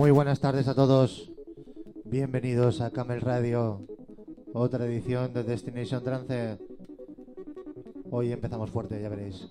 Muy buenas tardes a todos. Bienvenidos a Camel Radio, otra edición de Destination Trance. Hoy empezamos fuerte, ya veréis.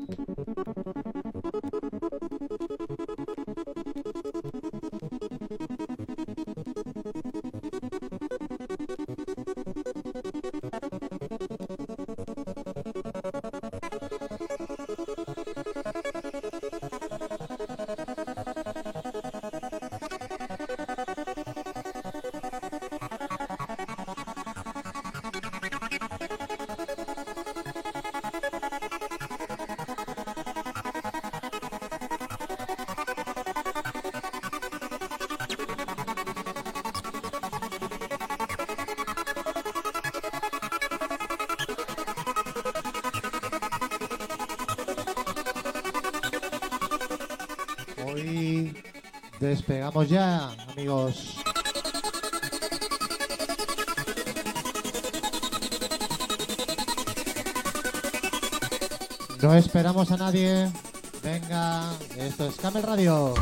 Despegamos ya, amigos. No esperamos a nadie. Venga, esto es Camel Radio.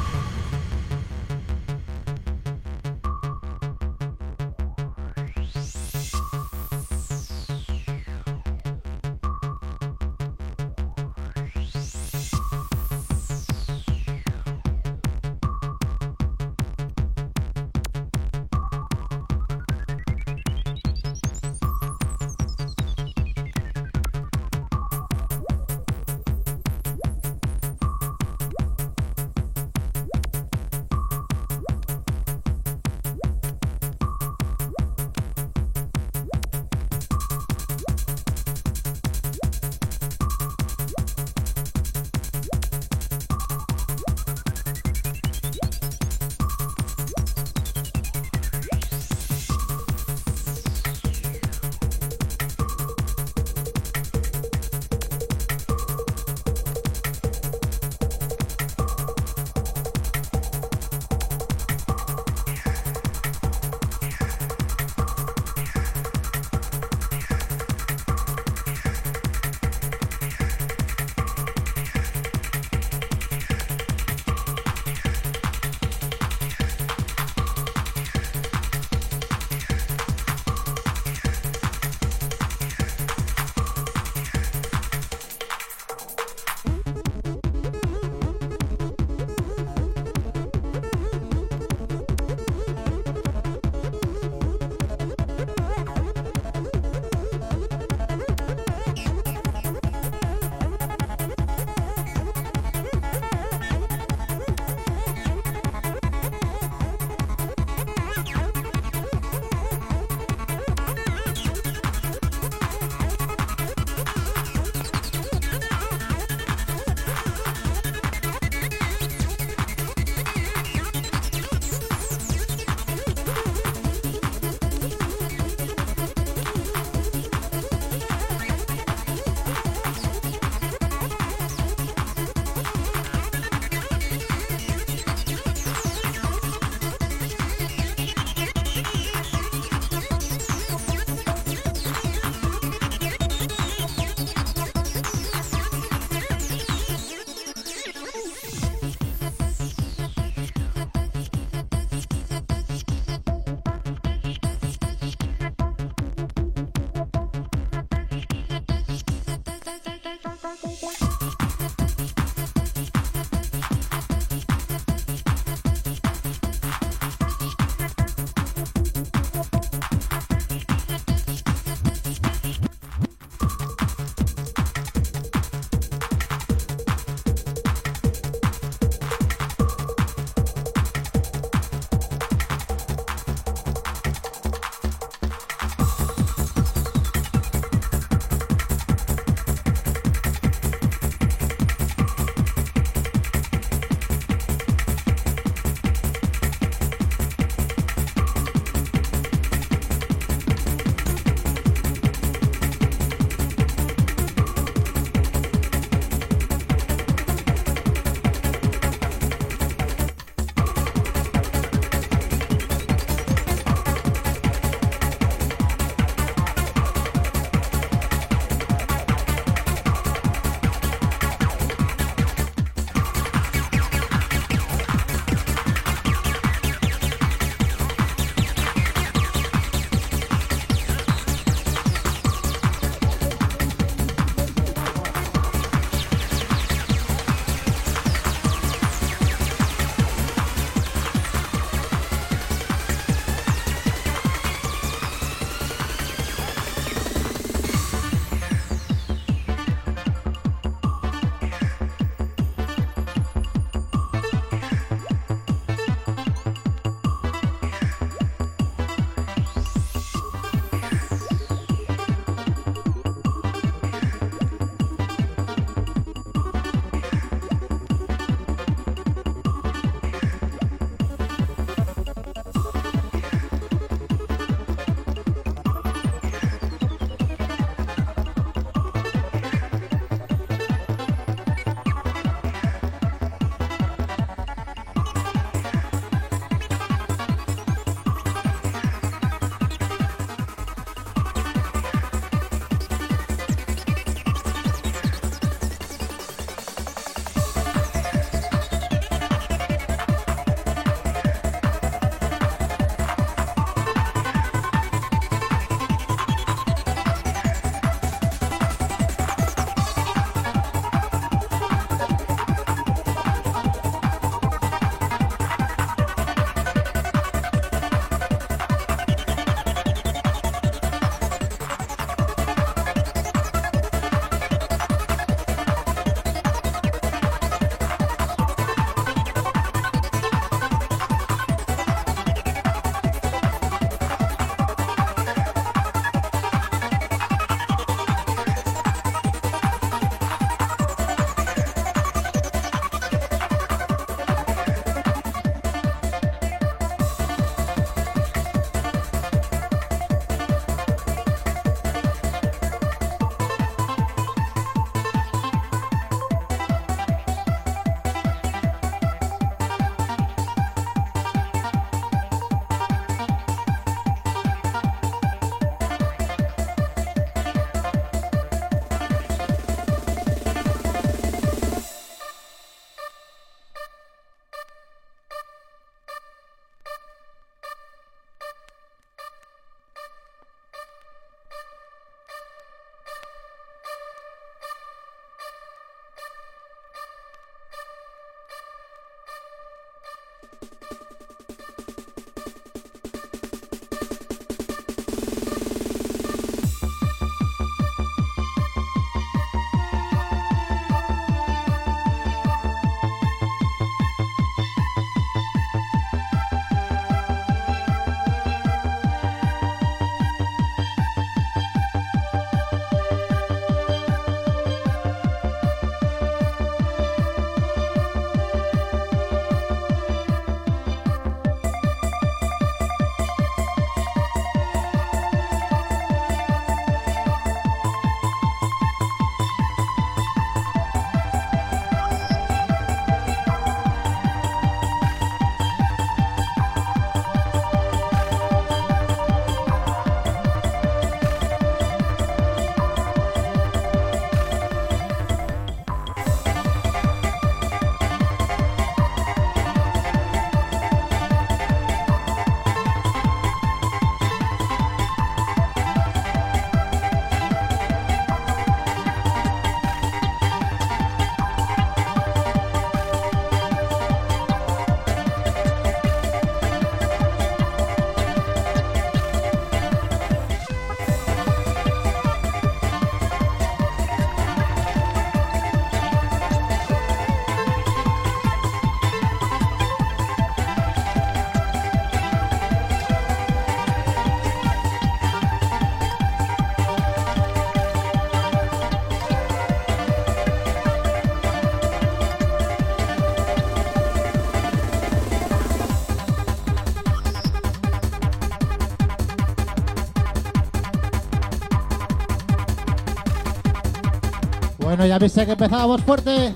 Viste que empezábamos fuerte.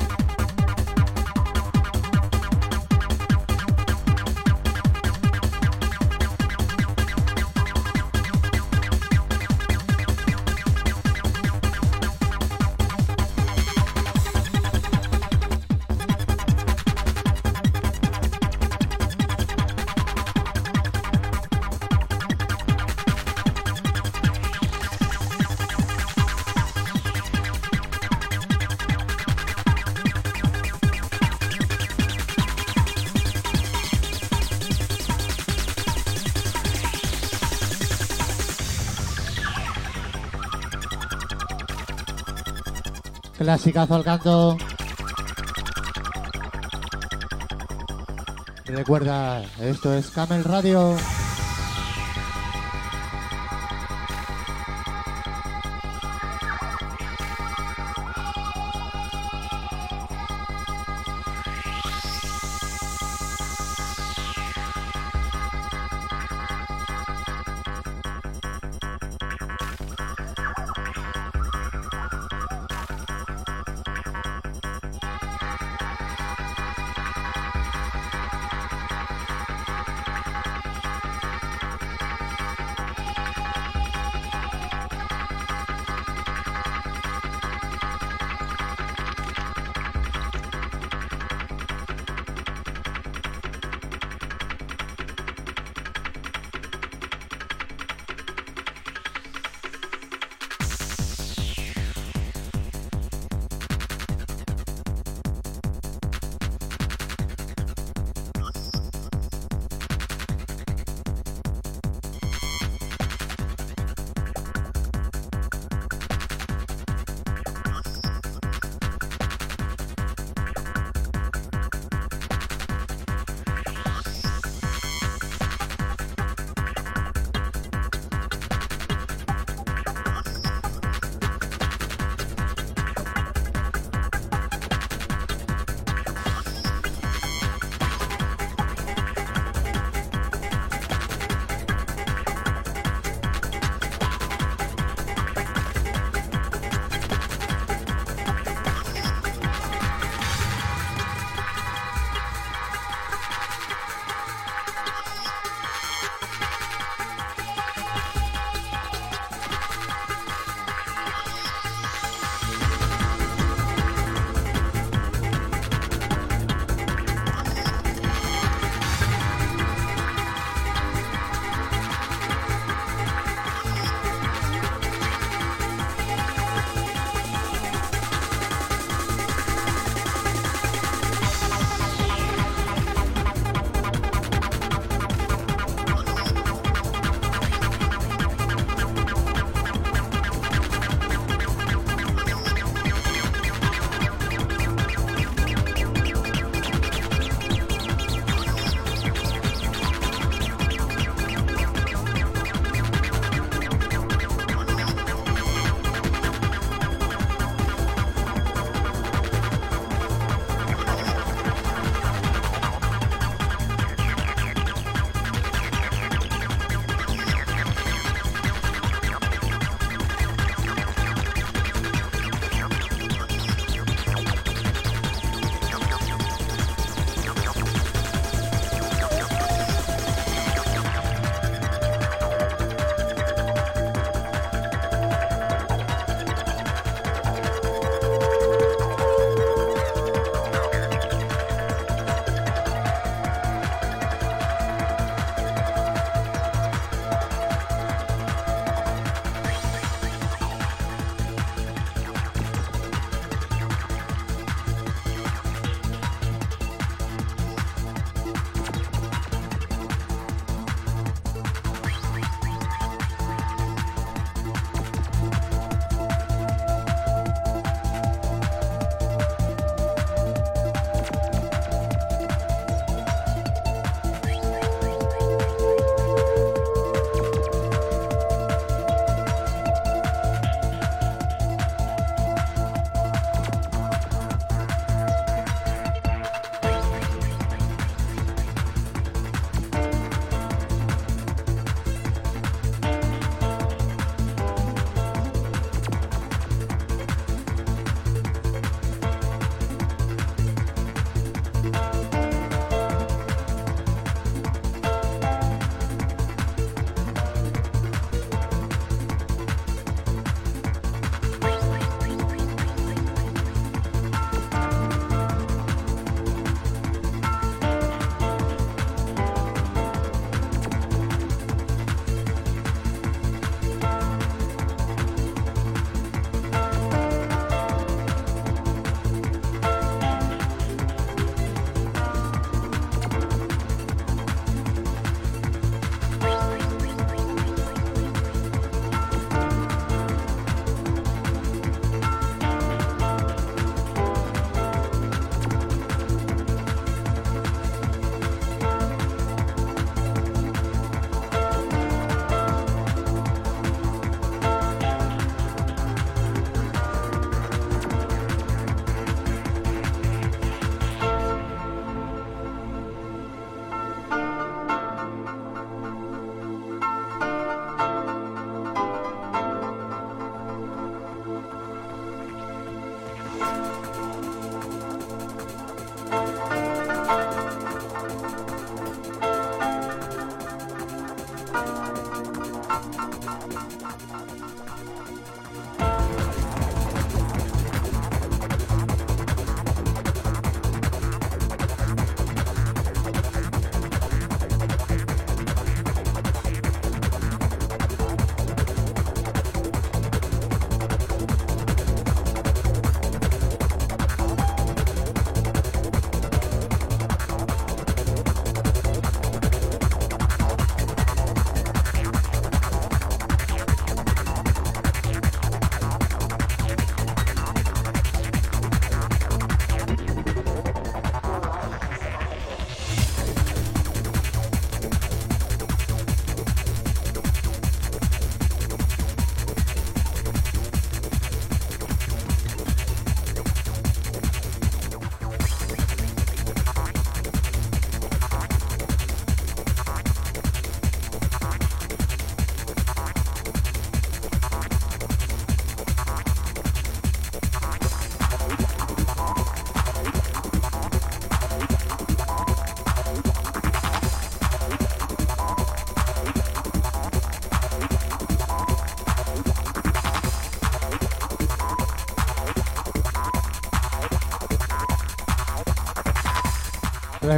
Clasicazo al canto. Recuerda, esto es Camel Radio.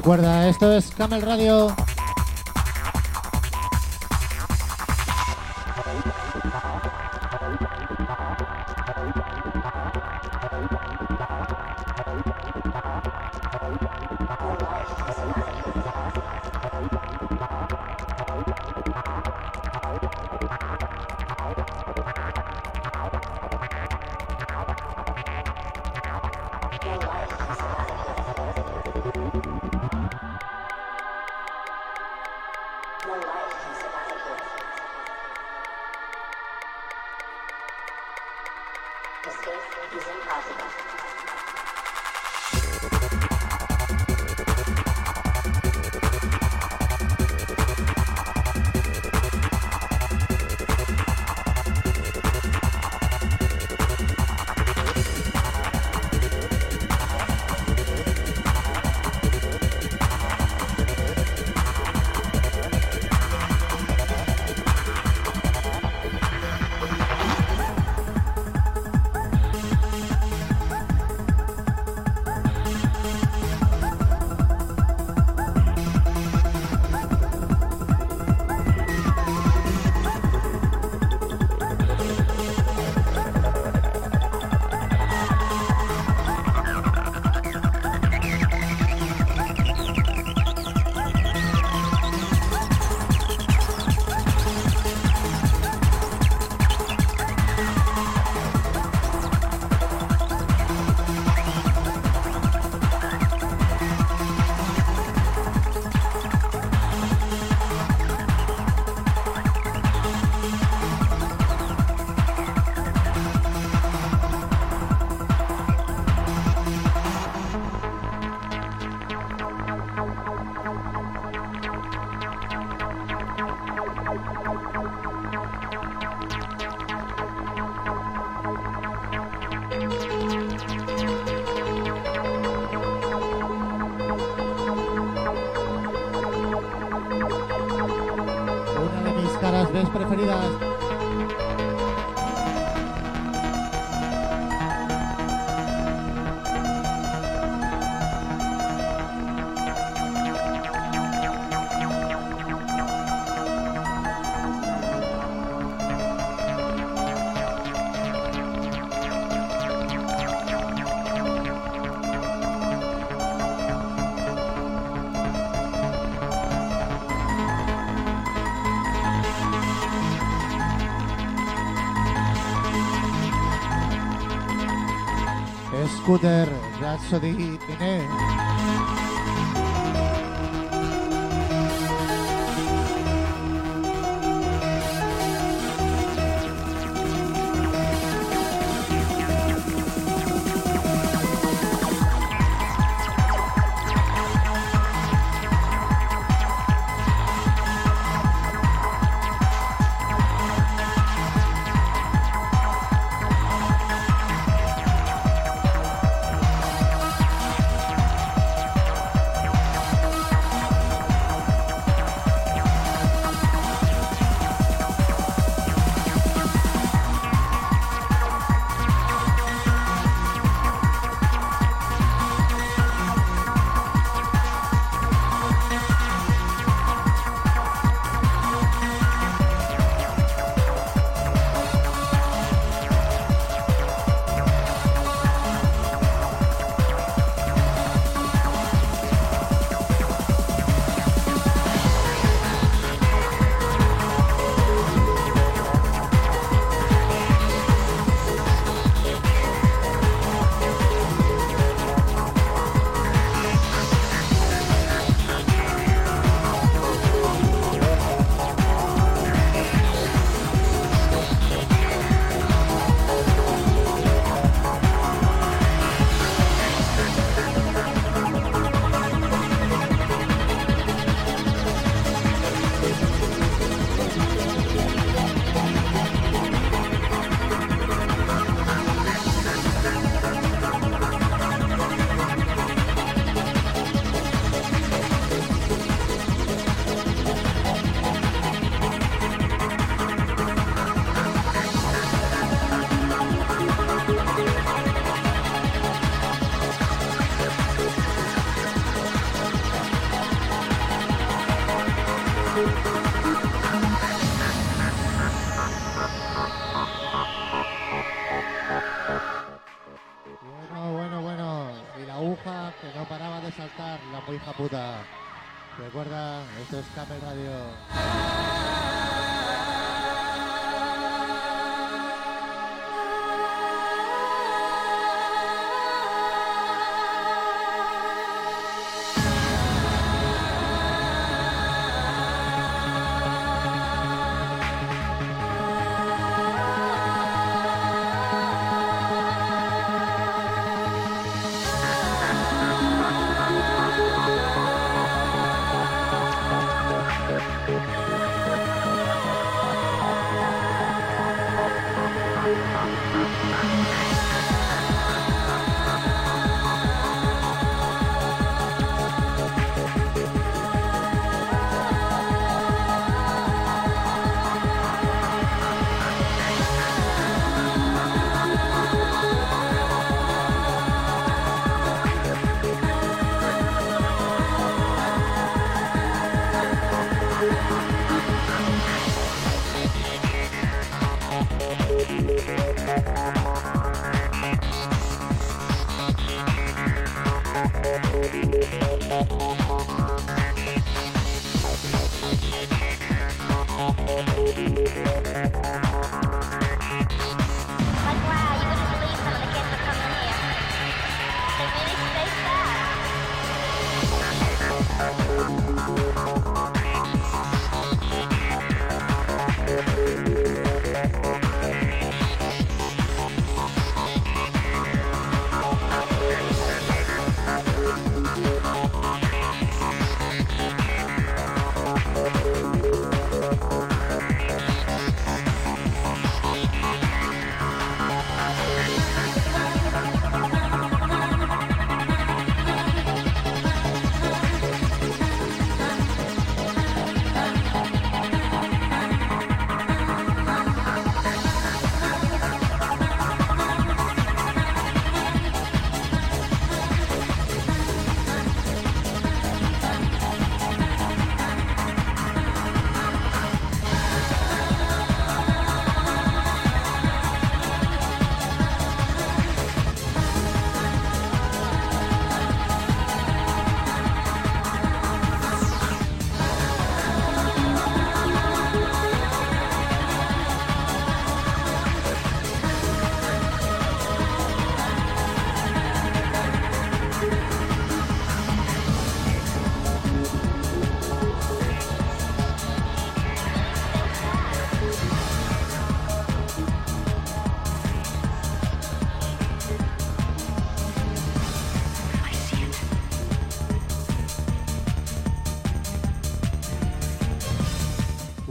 Recuerda, esto es Camel Radio. 합니 다. scooter, razzo di, di neve.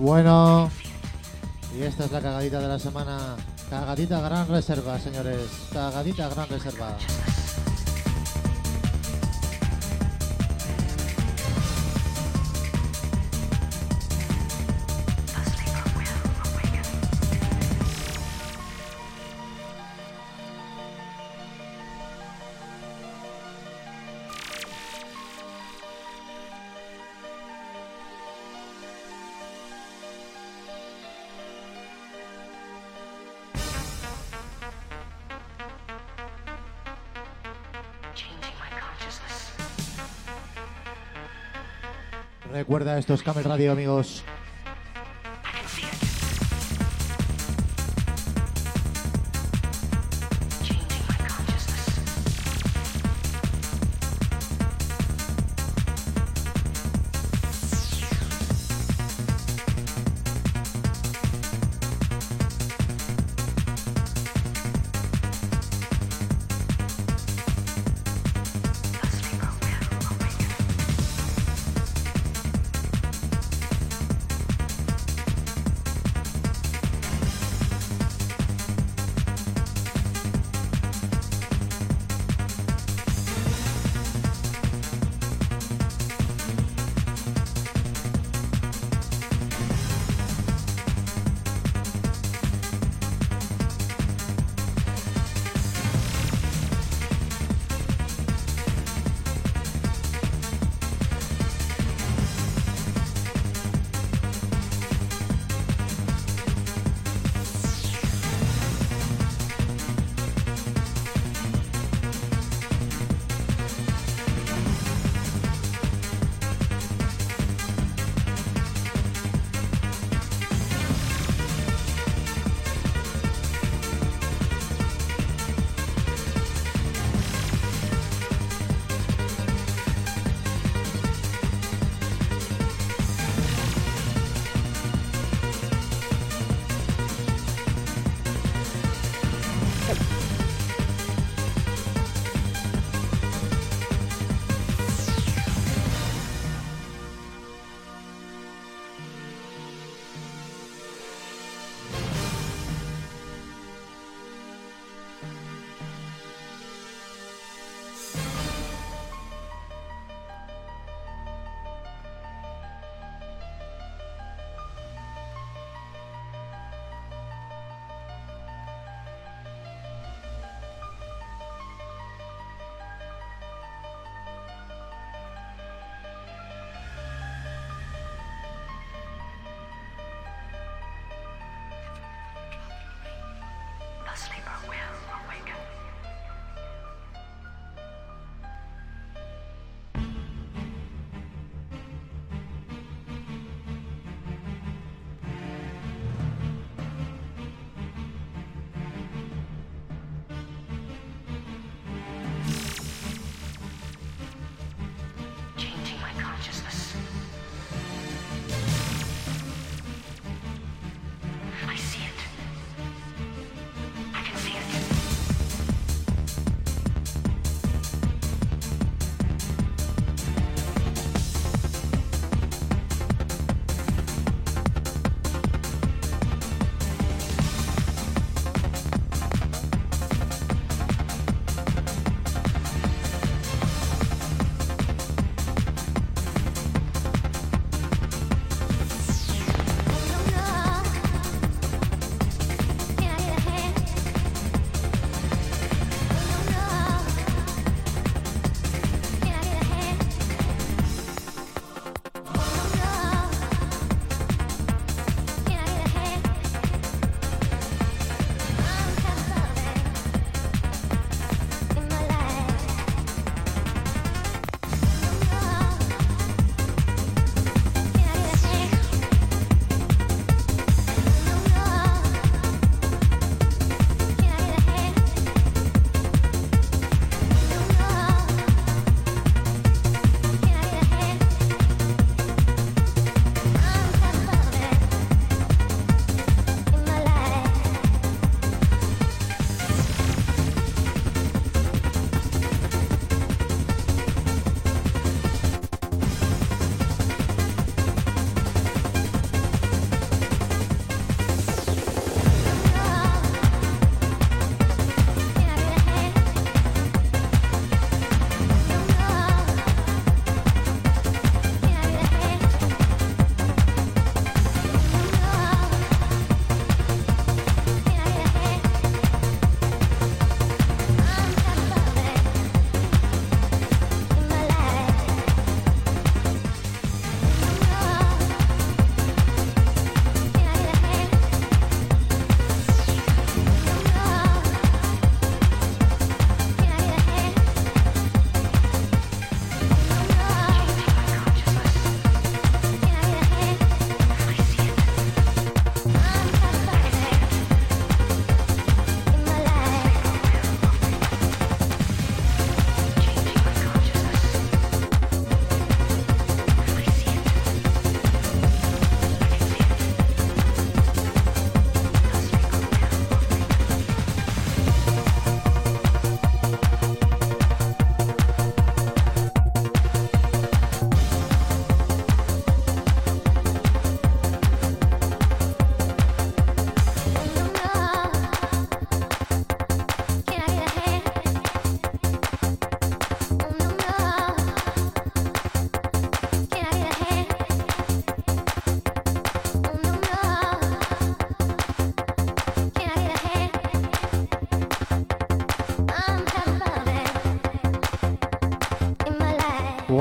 bueno. Y esta es la cagadita de la semana. Cagadita gran reserva, señores. Cagadita gran reserva. estos Camel Radio, amigos.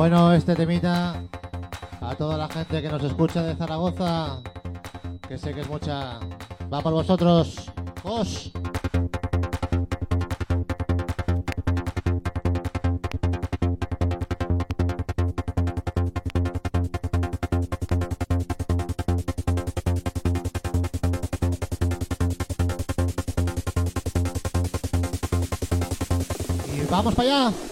Bueno este temita a toda la gente que nos escucha de Zaragoza, que sé que es mucha. Va por vosotros. ¡Os! Y vamos para allá.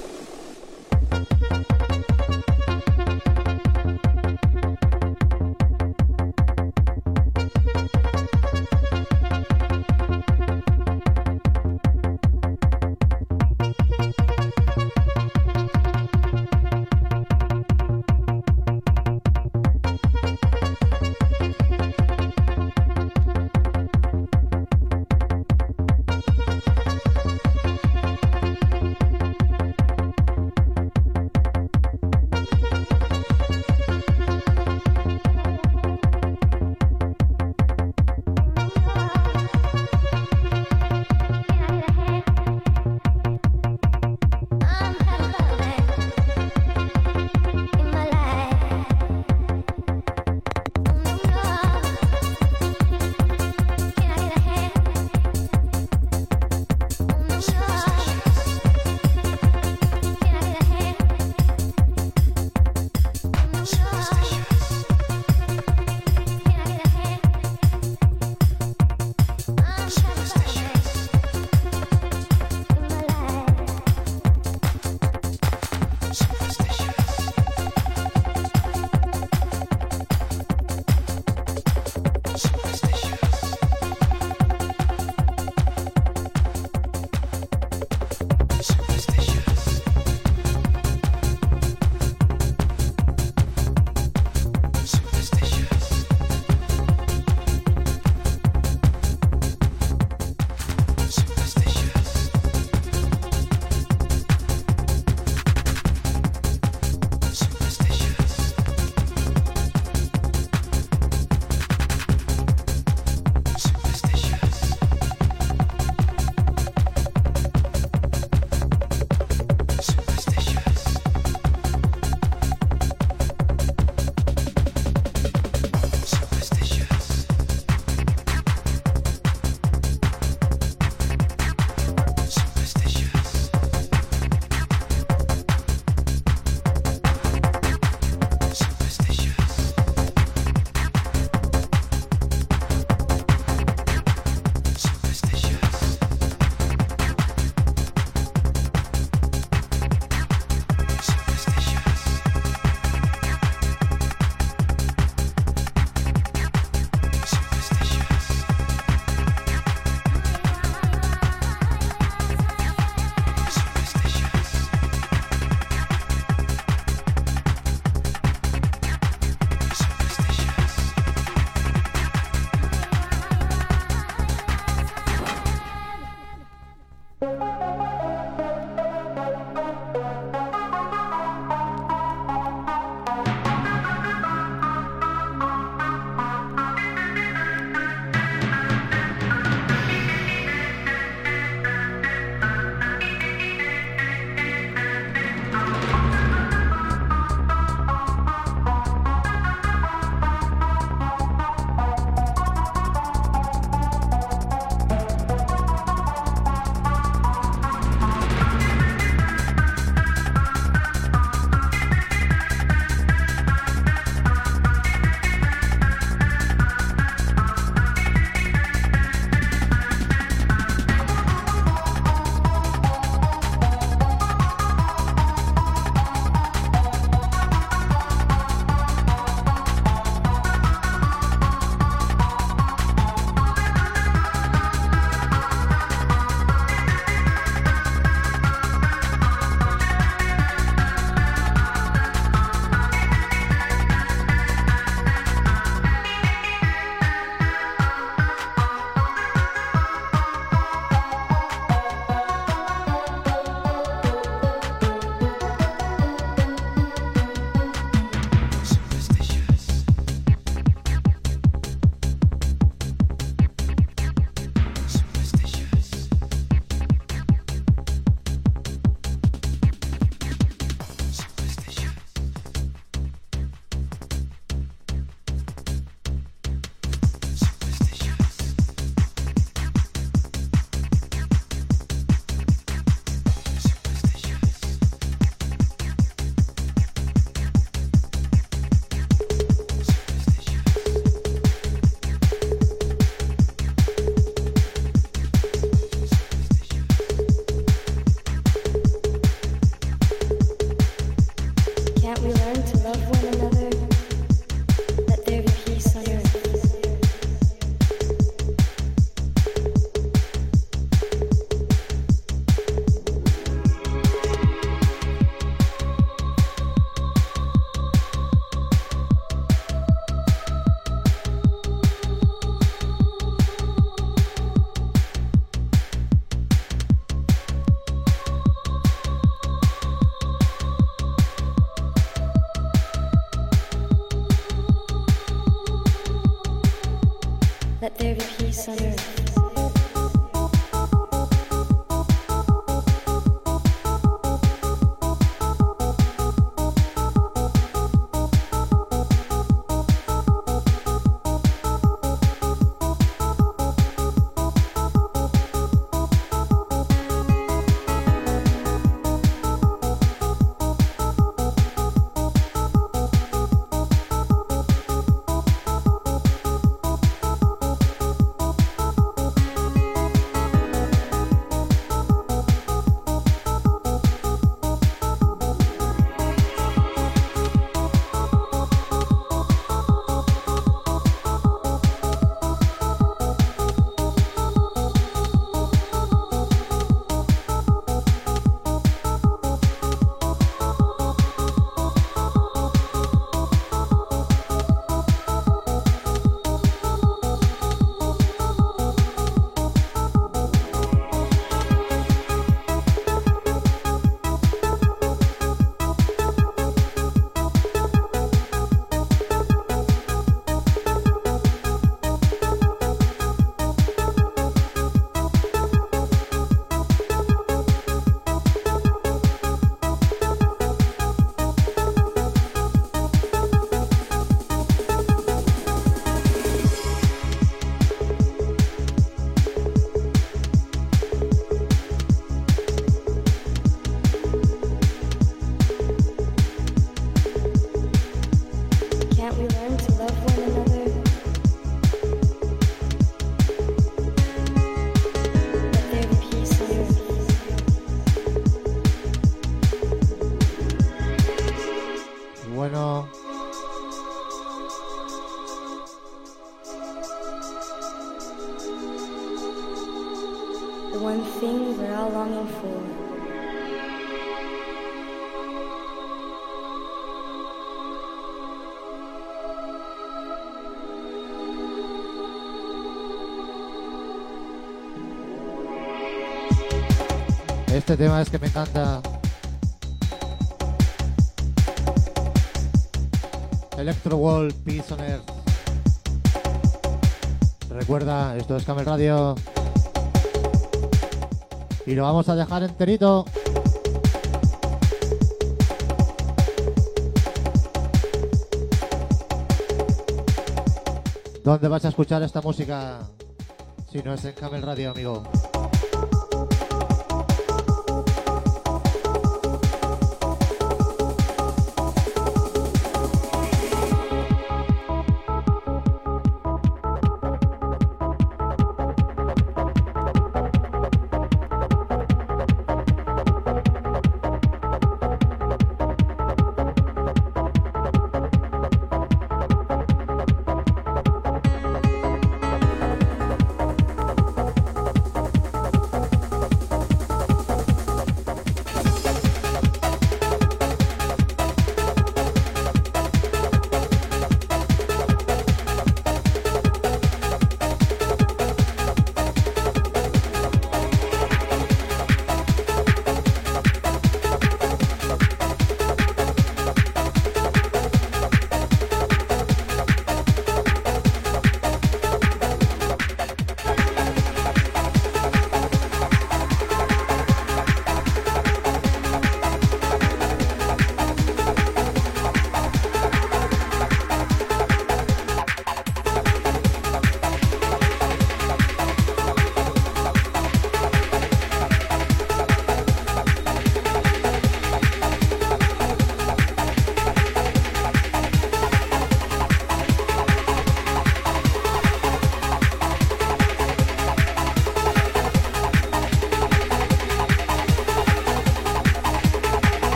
On. Este tema es que me encanta. Electro Wall, Peace on Earth. Recuerda, esto es Camel Radio. Y lo vamos a dejar enterito. ¿Dónde vas a escuchar esta música? Si no es en Camel Radio, amigo.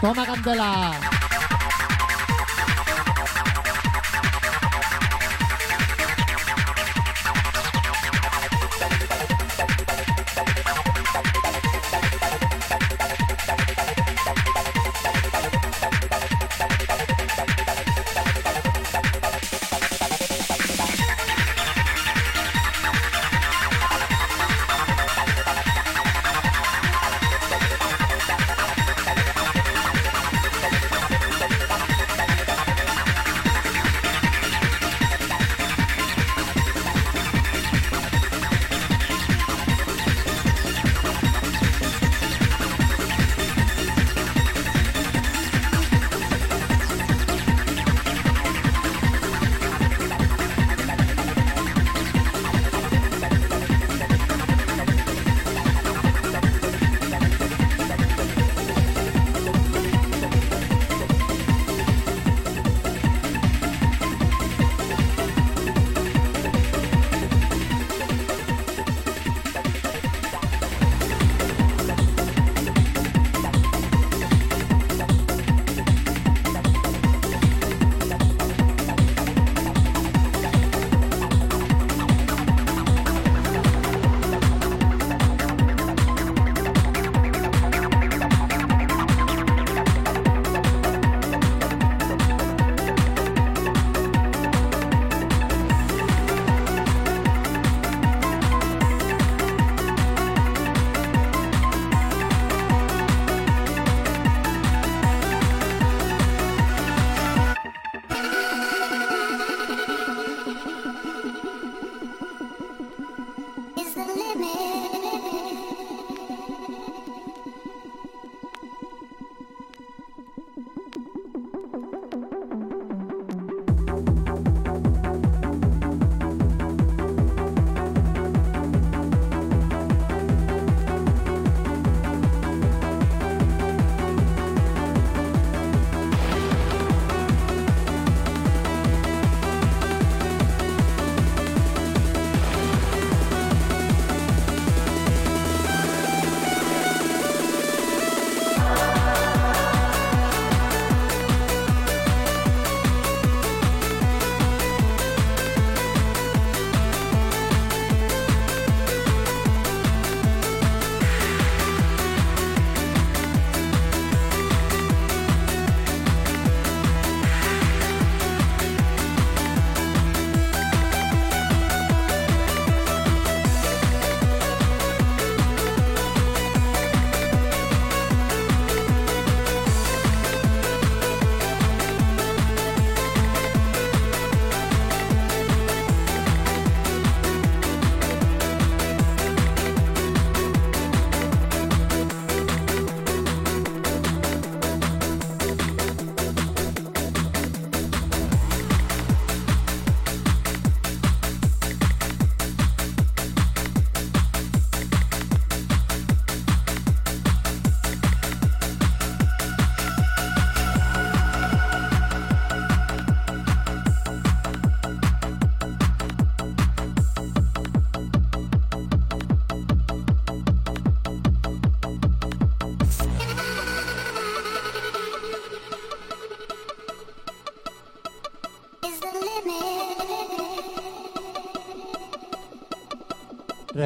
Bawa 拉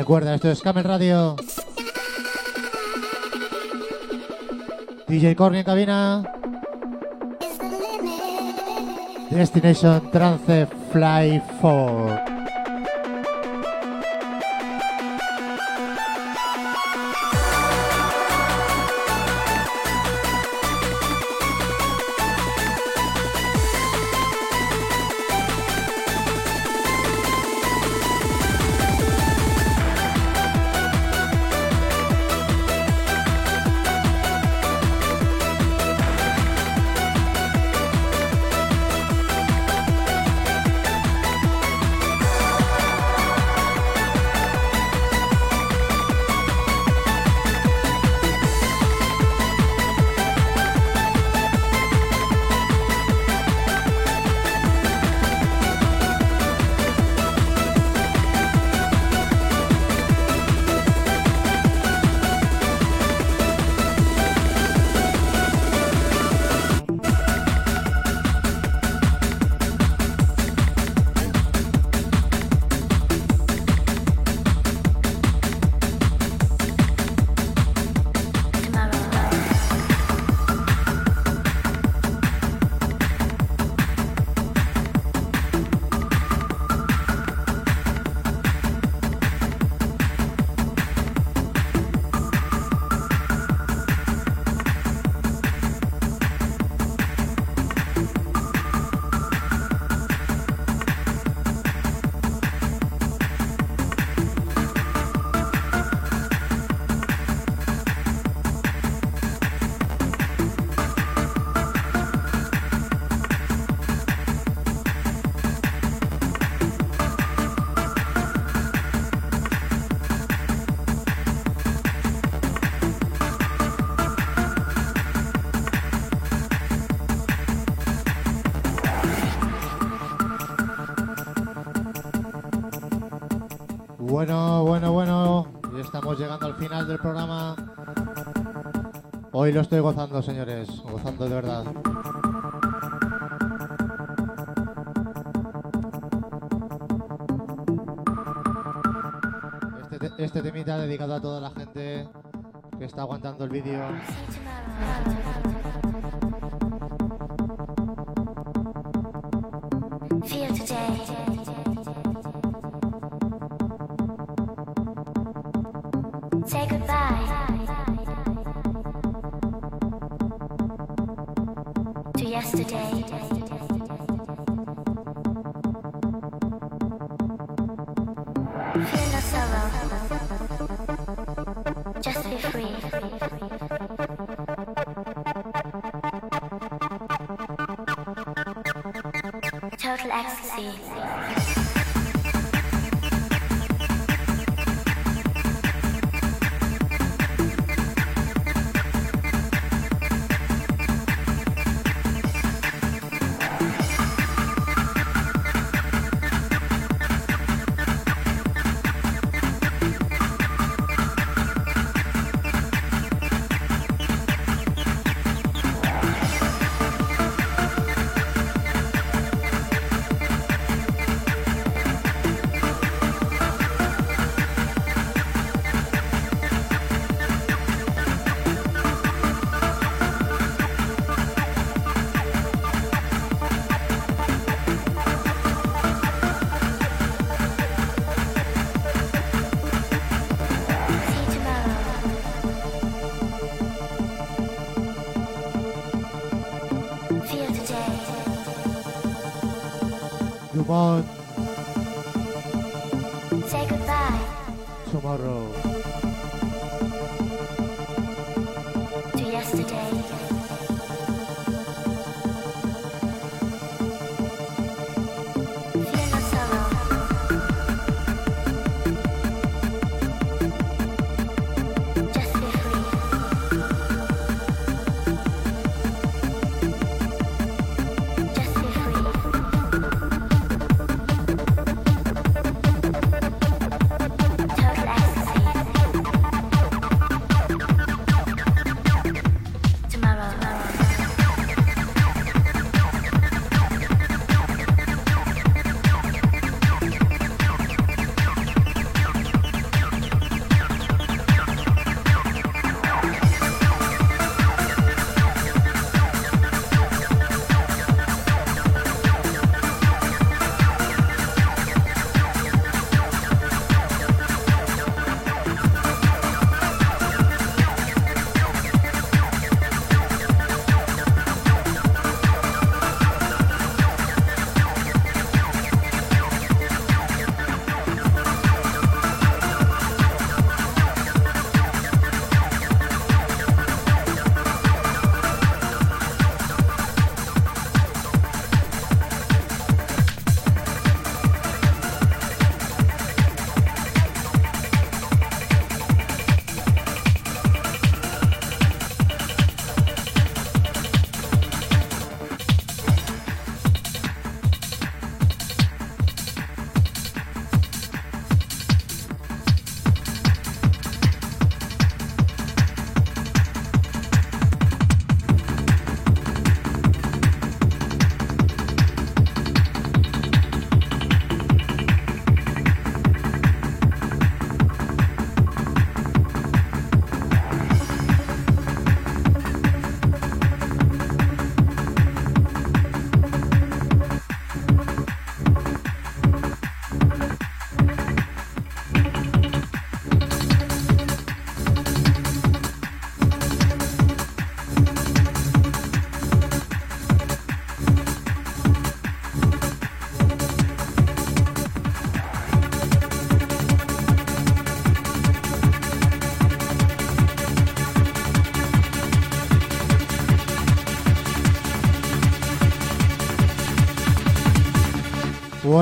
Recuerda, esto es Camel Radio. DJ Corny en cabina. Destination Trance Fly 4. Del programa. Hoy lo estoy gozando, señores. Gozando de verdad. Este, te- este temita dedicado a toda la gente que está aguantando el vídeo. Yesterday. Feel no sorrow. Just be free. Total ecstasy.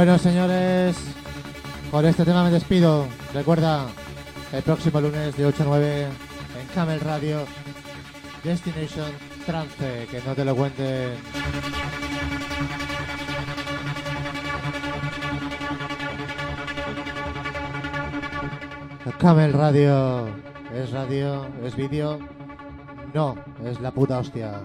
Bueno, señores, con este tema me despido. Recuerda, el próximo lunes de 8 a 9 en Camel Radio, Destination Trance, que no te lo cuenten. Camel Radio es radio, es vídeo. No, es la puta hostia.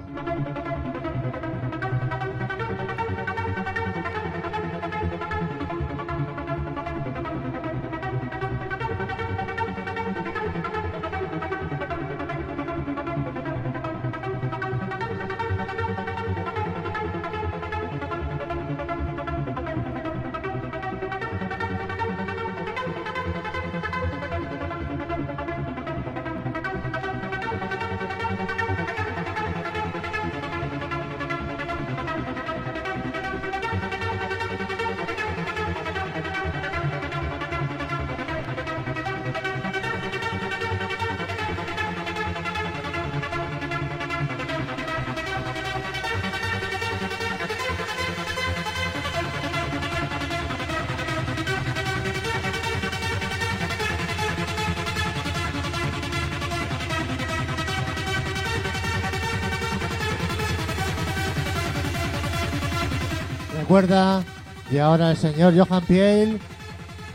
Recuerda, y ahora el señor Johan Piel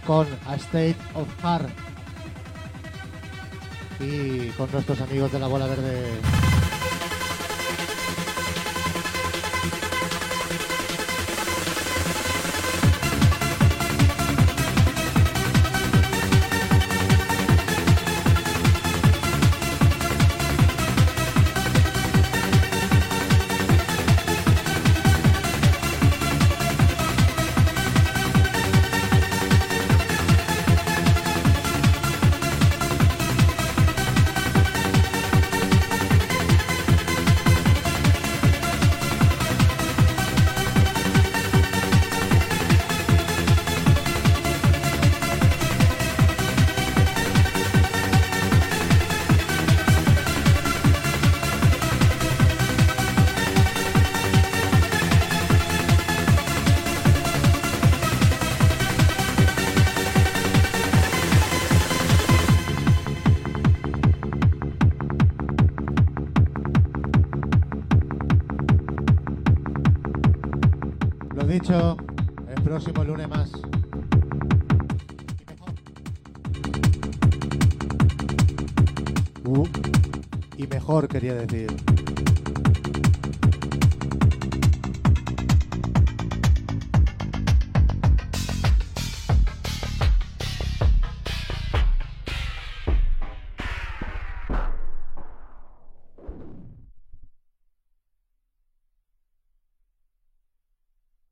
con A State of Heart. Y con nuestros amigos de la bola verde. Quería decir.